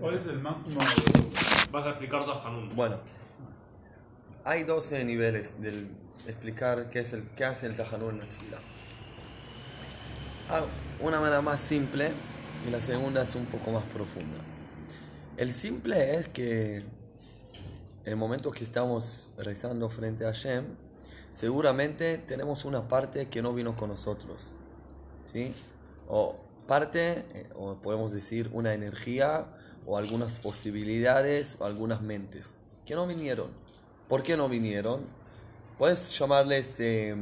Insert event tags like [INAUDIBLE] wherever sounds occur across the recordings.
¿Cuál es el máximo? Vas a explicar Tajanun. Bueno, hay 12 niveles del explicar qué, es el, qué hace el Tajanun en la tefila. Ah, Una manera más simple y la segunda es un poco más profunda. El simple es que en el momento que estamos rezando frente a Hashem, seguramente tenemos una parte que no vino con nosotros. ¿Sí? O parte, eh, o podemos decir una energía, o algunas posibilidades, o algunas mentes, que no vinieron. ¿Por qué no vinieron? Puedes llamarles eh,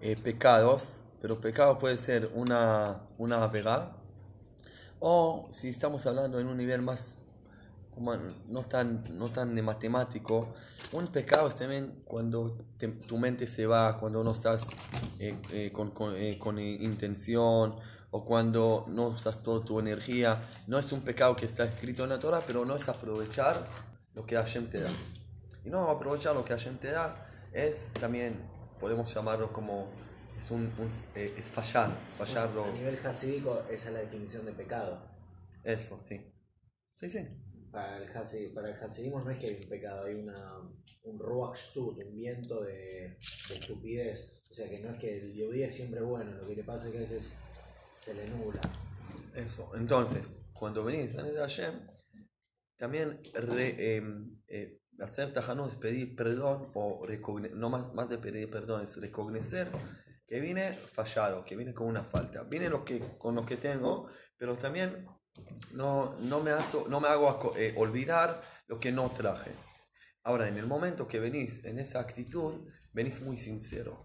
eh, pecados, pero pecado puede ser una, una vega, o si estamos hablando en un nivel más, no tan, no tan matemático, un pecado es también cuando te- tu mente se va, cuando no estás eh, con, con, intención, o cuando no usas toda tu energía. No es un pecado que está escrito en la Torah, pero no es aprovechar lo que Hashem te da. Y no aprovechar lo que Hashem te da es también, podemos llamarlo como, es, un, un- eh, es fallar, fallarlo. A nivel hasídico, esa es la definición de pecado. Eso, sí. Sí, sí. Para el, hasi- para el hasidismo no es que hay un pecado, hay una, un ruach shtut, un viento de, de estupidez. O sea que no es que el yodí es siempre bueno, lo que le pasa es que a veces se le nubla. Eso. Entonces, cuando venís, venís de Hashem, también re- eh, eh, hacer tajano es pedir perdón, o no más, más de pedir perdón, es reconocer que vine fallado, que vine con una falta. Vine lo que, con lo que tengo, pero también no, no, me, hago, no me hago eh, olvidar lo que no traje. Ahora, en el momento que venís en esa actitud, venís muy sincero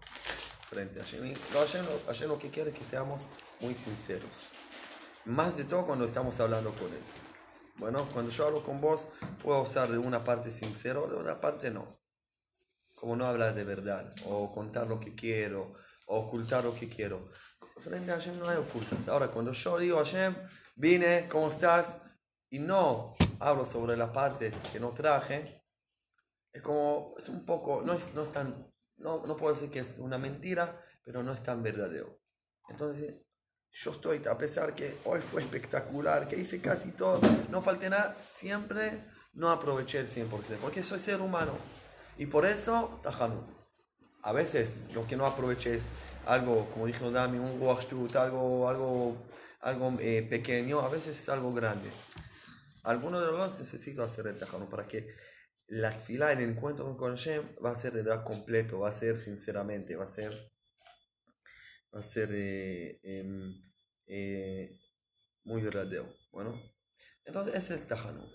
frente a Hashem. Lo Hashem, lo- Hashem lo que quiere es que seamos muy sinceros. Más de todo cuando estamos hablando con Él. Bueno, cuando yo hablo con vos, puedo usar de una parte sincero, de otra parte no. Como no hablar de verdad, o contar lo que quiero, o ocultar lo que quiero. Frente a Hashem no hay ocultas. Ahora, cuando yo digo Hashem, vine, ¿cómo estás? Y no hablo sobre las partes que no traje, es como, es un poco, no es, no es tan, no, no puedo decir que es una mentira, pero no es tan verdadero. Entonces, yo estoy, a pesar que hoy fue espectacular, que hice casi todo, no falté nada, siempre no aproveché el 100%, porque soy ser humano. Y por eso, tajanu. A veces lo que no aproveché es algo, como dijo Dami, un washtut, algo, algo, algo eh, pequeño, a veces es algo grande. Algunos de los necesito hacer el tajanu para que la fila el encuentro con Hashem va a ser de verdad completo, va a ser sinceramente, va a ser va a ser eh, em, eh, muy verdadero. Bueno, entonces ese es el tajanu.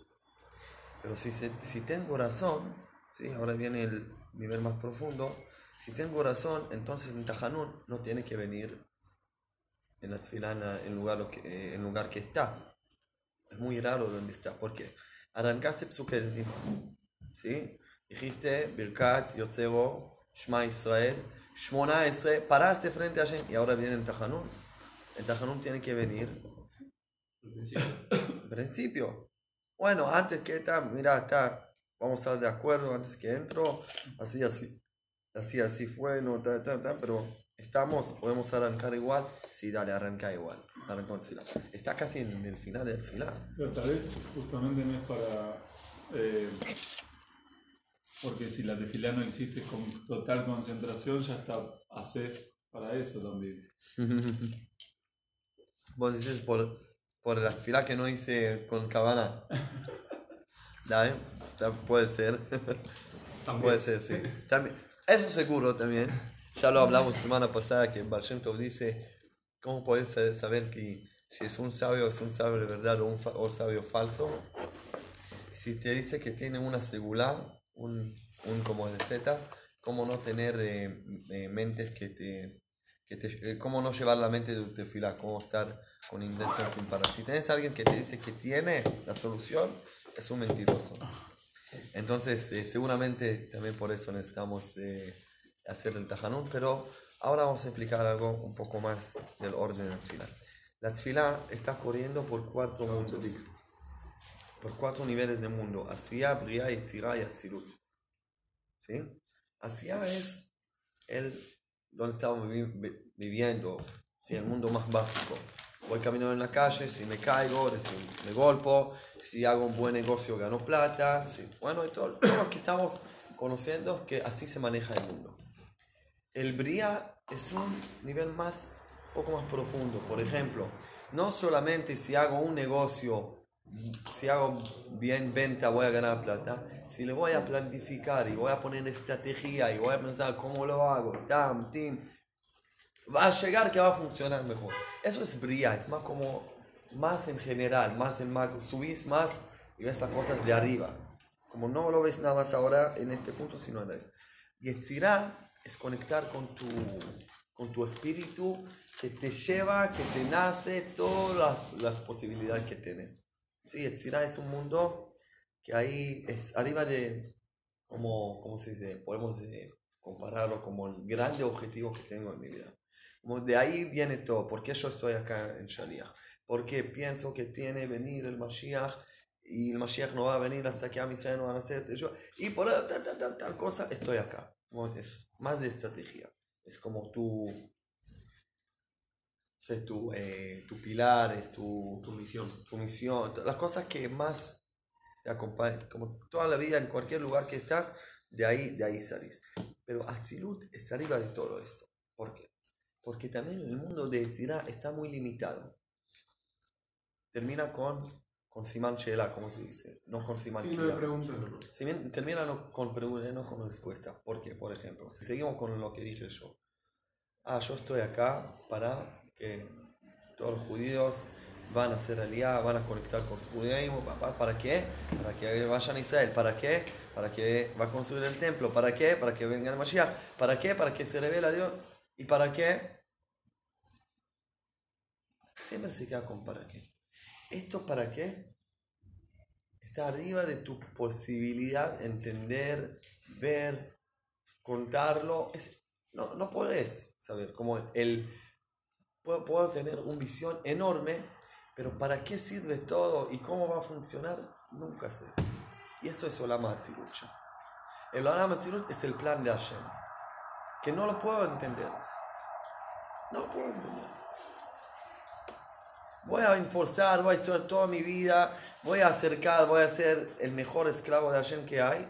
Pero si, se- si tengo razón, ¿sí? ahora viene el nivel más profundo, si tengo razón, entonces el tajanun no tiene que venir en la tefilá en, lugar, eh, en lugar que está. Es muy raro donde está. ¿Por qué? Arrancaste encima. ¿Sí? Dijiste Birkat, Yotzero, Shema Israel, Shmona Esre, paraste frente a Hashem y ahora viene el Tajanun. El Tajanun tiene que venir al principio. [COUGHS] Bueno, antes que está, mira, está, vamos a estar de acuerdo antes que entro, así, así, así, así fue, no, ta, ta, ta, pero estamos, podemos arrancar igual. Sí, dale, arranca igual. Arranca el. Está casi en el final del final. Pero tal vez justamente no es para. eh, porque si la tefilá no existe con total concentración, ya está, haces para eso también. [LAUGHS] Vos dices por, por la fila que no hice con cabana. [LAUGHS] Dale, puede ser. [LAUGHS] También. Puede ser, sí. También, eso seguro también. Ya lo hablamos semana pasada que Baal Shem Tov dice, ¿cómo puedes sa- saber que si es un sabio es un sabio de verdad o un, fa- o sabio falso? Si te dice que tiene una segula, un, un como de Z, ¿cómo no tener eh, eh, mentes que te... Que te eh, cómo no llevar la mente de tu tefilá, cómo estar con intención sin parar. Si tienes a alguien que te dice que tiene la solución, es un mentiroso. Entonces, eh, seguramente también por eso necesitamos eh, hacer el tajanún, pero ahora vamos a explicar algo un poco más del orden de la tefilá. La tefilá está corriendo por cuatro mundos, por cuatro niveles de mundo: Asiya, Briah, Yetzirah y Atzilut. ¿Sí? Asiya es el donde estamos vi- vi- viviendo, ¿sí? el mundo más básico. voy caminando en la calle, si me caigo, si me golpo, si hago un buen negocio gano plata, si, bueno, y todo, todo lo que estamos conociendo que así se maneja el mundo. El Bria es un nivel más, poco más profundo. Por ejemplo, no solamente si hago un negocio, si hago bien venta voy a ganar plata, si le voy a planificar y voy a poner estrategia y voy a pensar cómo lo hago, tam, tim, va a llegar que va a funcionar mejor. Eso es Bria, es más como, más en general, más en macro, subís más y ves las cosas de arriba. Como no lo ves nada más ahora en este punto, sino en el. Yetzirah es conectar con tu, con tu espíritu que te lleva, que te nace todas las posibilidades que tienes. Sí, Yetzirah es un mundo que ahí es arriba de, como, ¿cómo se dice? Podemos eh, compararlo como el grande objetivo que tengo en mi vida. Como de ahí viene todo. ¿Por qué yo estoy acá en Shaliach? Porque pienso que tiene venir el Mashiach y el Mashiach no va a venir hasta que a mi no van a hacer yo y por tal, tal, tal, tal cosa estoy acá Como es más de estrategia es como tu o tu, eh, tu pilar es tu, Tu misión. tu misión las cosas que más te acompañan como toda la vida en cualquier lugar que estás de ahí de ahí salís pero Atzilut está arriba de todo esto ¿por qué? porque también el mundo de Etzirah está muy limitado termina con con Siman Shela, como se dice, no con Siman Sí, no termina no con pregunta, no con respuesta. Porque, por ejemplo, si seguimos con lo que dije yo. Ah, yo estoy acá para que todos los judíos van a hacer aliyah, van a conectar con su judaísmo. ¿pa- pa- ¿Para qué? Para que vayan a Israel. ¿Para qué? Para que va a construir el templo. ¿Para qué? Para que venga el Mashiach. ¿Para qué? Para que se revele a Dios. ¿Y para qué? Siempre se queda con para qué. ¿Esto para qué? Está arriba de tu posibilidad de entender, ver, contarlo. No, no puedes saber cómo el... Puedo, puedo tener una visión enorme, pero ¿para qué sirve todo y cómo va a funcionar? Nunca sé. Y esto es Olam Hatzilut. El Olam es el plan de Hashem, que no lo puedo entender. No lo puedo entender voy a enforzar, voy a estudiar toda mi vida, voy a acercar, voy a ser el mejor esclavo de Hashem que hay,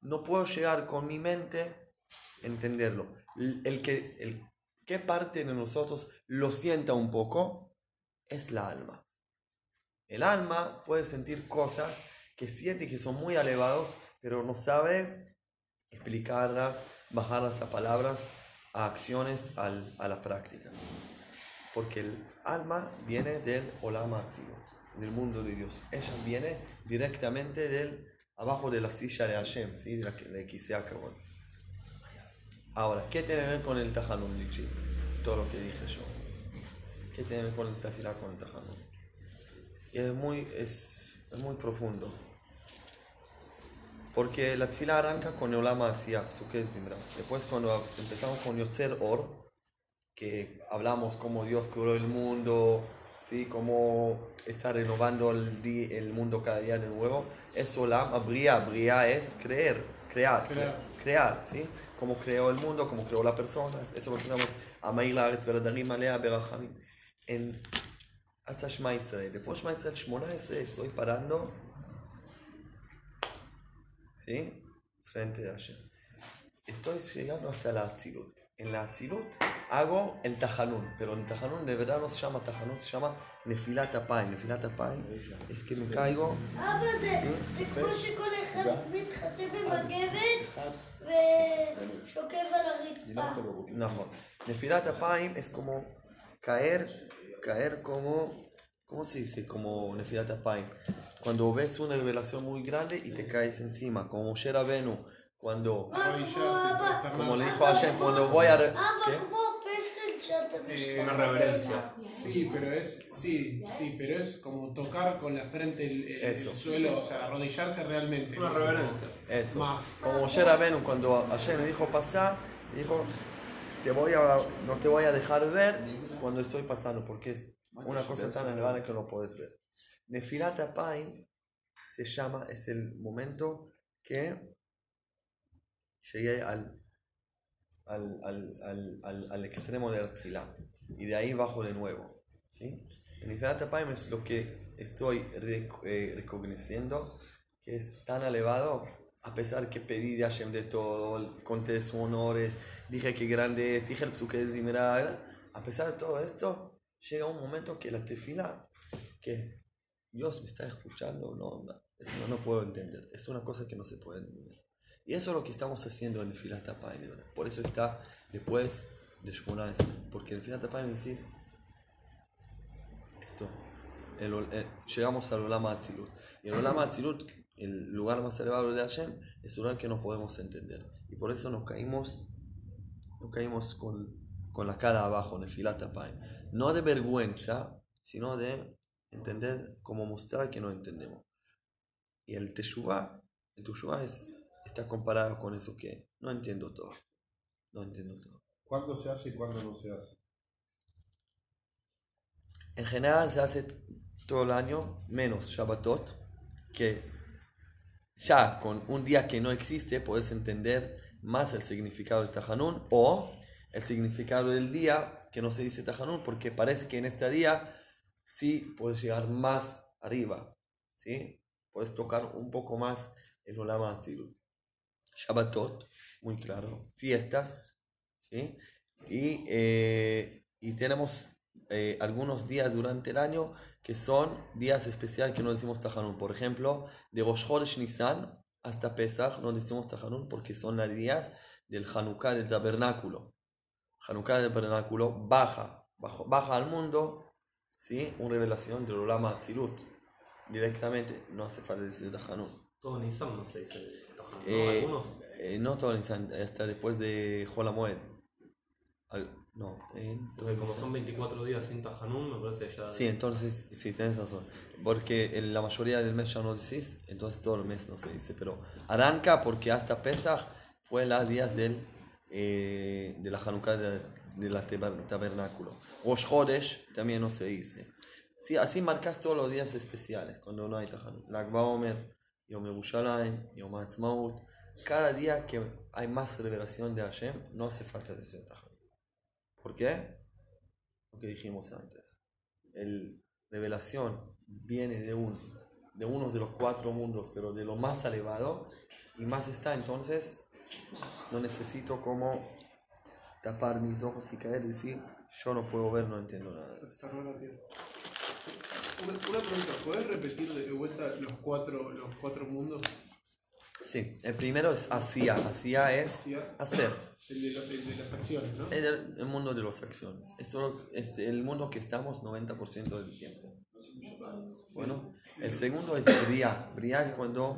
no puedo llegar con mi mente a entenderlo. El, el que, el, ¿Qué parte de nosotros lo sienta un poco? Es la alma. El alma puede sentir cosas que siente que son muy elevados, pero no sabe explicarlas, bajarlas a palabras, a acciones, a la práctica. Porque el alma viene del Olam Hatzilut, del mundo de Dios. Ella viene directamente del abajo de la silla de Hashem, ¿sí? de la de. Ahora, ¿qué tiene que ver con el Tajanun, Lichi? Todo lo que dije yo. ¿Qué tiene que ver con el Tafilá, con el Tajanun? Y es muy, es, es muy profundo. Porque la tefila arranca con Olam Asiyah, Sukkot Zimra. Después cuando empezamos con Yotzer Or, que hablamos cómo Dios creó el mundo, ¿sí? cómo está renovando el, di- el mundo cada día de nuevo, es Olam Abria. Abria es creer, crear, Crear. crear, ¿sí? Cómo creó el mundo, cómo creó las personas. Eso lo empezamos a Maír la Aretz Veradarim Alea Berachamim. En hasta Shema Israel. Después Shema Israel 18 estoy parando, ¿sí? Frente a Hashem. Estoy llegando hasta la Atzilut En la Atzilut hago el Tajanun, pero el Tajanun de verdad no se llama Tajanun, se llama Nefilat Apayim. Nefilat Apayim es que me caigo. אבא, זה, זה כמו שכל אחד מתחצף במגבת ושוקב על הרצפה. No, Nefilat Apayim es como caer, caer como. ¿Cómo se dice? Como Nefilat Apayim. Cuando ves una revelación muy grande y te caes encima, como Moshe Rabenu, cuando, como le dijo Hashem, cuando voy a... ¿qué? Eh, una reverencia. Sí, pero es, sí, sí, pero es como tocar con la frente el, el, el suelo, o sea, arrodillarse realmente. Una reverencia. Eso. Más. Como Jerabenu, cuando Hashem me dijo pasar, dijo, te voy a, no te voy a dejar ver cuando estoy pasando, porque es una cosa tan elevada que no puedes ver. Nefilat Apain se llama, es el momento que llegué al, al, al, al, extremo de la y de ahí bajo de nuevo. ¿sí? En Apayim es lo que estoy eh, reconociendo que es tan elevado, a pesar que pedí de Hashem de todo, conté sus honores, dije que grande es, dije el psuque Zimra, a pesar de todo esto, llega un momento que la tefila, que Dios me está escuchando, no, es- no, no puedo entender, es una cosa que no se puede entender. Y eso es lo que estamos haciendo en Filat Apayim, por eso está después de Shmona porque en Filat es decir, esto, eh, llegamos al Olama Atzilut. Y el Olama Atzilut, el lugar más elevado de Hashem, es un lugar que no podemos entender. Y por eso nos caímos, nos caímos con, con la cara abajo en Filat. No de vergüenza, sino de entender, como mostrar que no entendemos. Y el Teshuvah, el Teshuvah es, está comparado con eso que no entiendo todo. No entiendo todo. ¿Cuándo se hace y cuándo no se hace? En general se hace todo el año, menos Shabbatot, que ya con un día que no existe puedes entender más el significado de Tajanún o el significado del día que no se dice Tajanún, porque parece que en este día sí puedes llegar más arriba, ¿sí? Puedes tocar un poco más el Olam Atzilut. Shabbatot, muy claro, fiestas, ¿sí? Y, eh, y tenemos eh, algunos días durante el año que son días especiales que no decimos Tajanún. Por ejemplo, de Rosh Chodesh Nisan hasta Pesach no decimos Tajanún porque son los días del Hanukkah del tabernáculo. Hanukkah del tabernáculo baja, bajo- baja al mundo, ¿sí? Una revelación del Olam Atzilut. Directamente, no hace falta decir Tajanún. Todo Nissan no se dice Tajanún, ¿no? Eh, eh, no todo Nisan, hasta después de Jolamoed. Al- no, en Porque como son 24 días sin Tajanún, me parece ya. Sí, entonces, sí, tienes razón. Porque en la mayoría del mes ya no decís, entonces todo el mes no se dice. Pero arranca porque hasta Pesach fue los días del, eh, de la Hanukkah de, de la taber- tabernáculo. Rosh Chodesh también no se dice. Sí, así marcas todos los días especiales cuando no hay Tajanut. Lag Baomer, Yom Yerushalayim, Yom Ha'atzmaut. Cada día que hay más revelación de Hashem, no hace falta decir Tajanut. ¿Por qué? Lo que dijimos antes. El revelación viene de un de uno de los cuatro mundos, pero de lo más elevado y más está, entonces no necesito como tapar mis ojos y caer y decir, yo no puedo ver, no entiendo nada. De eso". Cerrar la tierra. Una, una pregunta, ¿podés repetir de vuelta los cuatro, los cuatro mundos? Sí, el primero es hacía, hacía es hacer, El de, lo- el de las acciones, ¿no? el, el mundo de las acciones. Esto es el mundo que estamos 90% del tiempo. Bueno, el segundo es bria. Bria es cuando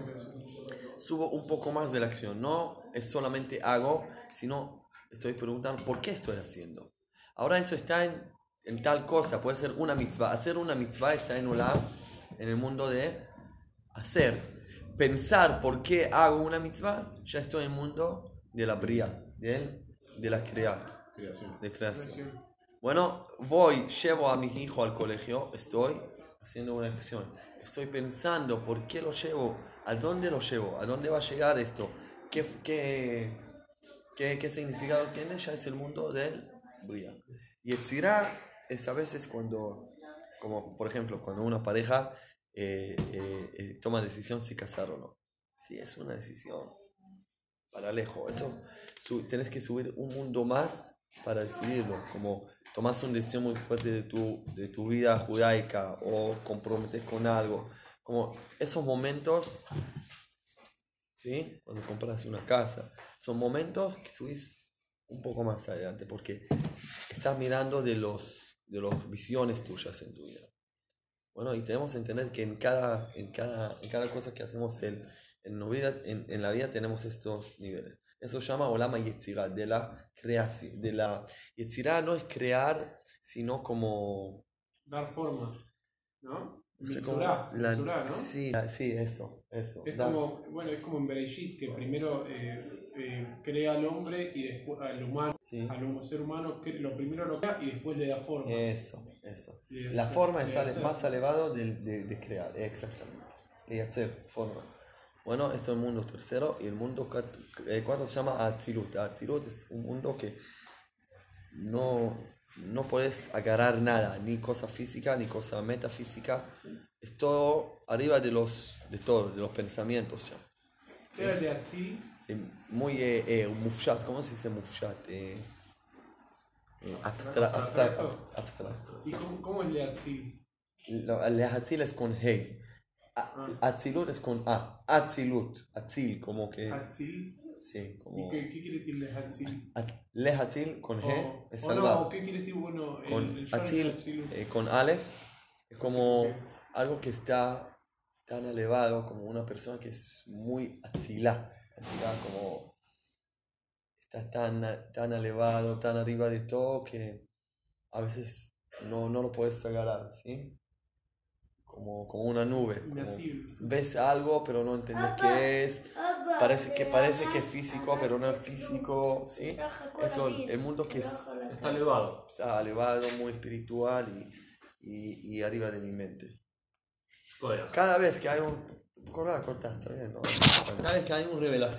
subo un poco más de la acción. No es solamente hago, sino estoy preguntando por qué estoy haciendo. Ahora eso está en, en tal cosa, puede ser una mitzvah. Hacer una mitzvah está en Olam, en el mundo de hacer. Pensar por qué hago una mitzvah, ya estoy en el mundo de la bria, de, de la crear, Creación. de creación. Bueno, voy, llevo a mi hijo al colegio, estoy haciendo una acción. Estoy pensando por qué lo llevo, a dónde lo llevo, a dónde va a llegar esto, qué, qué, qué, qué significado tiene, ya es el mundo del Bria. Y Etzirá es a veces cuando, como por ejemplo, cuando una pareja eh, eh, eh, toma decisión si casar o no. Sí, es una decisión para lejos. Eso, su- tenés que subir un mundo más para decidirlo, como tomas una decisión muy fuerte de tu, de tu vida judaica o comprometes con algo, como esos momentos, ¿sí? Cuando compras una casa, son momentos que subís un poco más adelante porque estás mirando de los de las visiones tuyas en tu vida. Bueno, y tenemos que entender que en cada, en cada, en cada cosa que hacemos en, en, la vida, en, en la vida tenemos estos niveles. Eso se llama Olama Yetzirah, de la creación. De la Yetzirah no es crear, sino como... Dar forma, ¿no? Mitzurá, la- ¿no? Sí, sí, eso, eso. Es como, bueno, es como en Bereshit, que primero eh, eh, crea al hombre y después al humano, sí, al ser humano, que lo primero lo crea y después le da forma. eso, eso. Le- La forma es más elevado de, de, de crear, exactamente. Y hacer forma. Bueno, esto es el mundo tercero y el mundo eh, cuarto se llama Atzilut. Atzilut es un mundo que no, no puedes agarrar nada, ni cosa física, ni cosa metafísica. Es todo arriba de los, de todo, de los pensamientos ya. De Atzil. Eh, muy eh, eh, mufshat, ¿cómo se dice mufshat? Eh, eh, abstra- abstra- Abstracto. abstracto. ¿Y cómo, cómo es de Atzil? Lo- el Atzil es con He. A- Ah. Atzilut es con A. Atzilut. Atzil, como que. Atzil. Sí, ¿Y como. qué, qué quiere decir de Atzil? At- Lehatzil con G O, es o no, salvado. o qué quiere decir, bueno, el, Con el Atzil eh, con Aleph es como algo que está tan elevado como una persona que es muy atzilá. Atzilá como está tan, tan elevado, tan arriba de todo que a veces no, no lo puedes agarrar, ¿sí? Como, como una nube. como ves algo pero no entendés qué es. Parece que, parece que es físico, pero no es físico, ¿sí? Eso, el mundo que es Está elevado. o sea, elevado, muy espiritual y, y, y arriba de mi mente. Cada vez que hay un... Corta, corta, está bien, ¿no? [LAUGHS] Cada vez que hay una revelación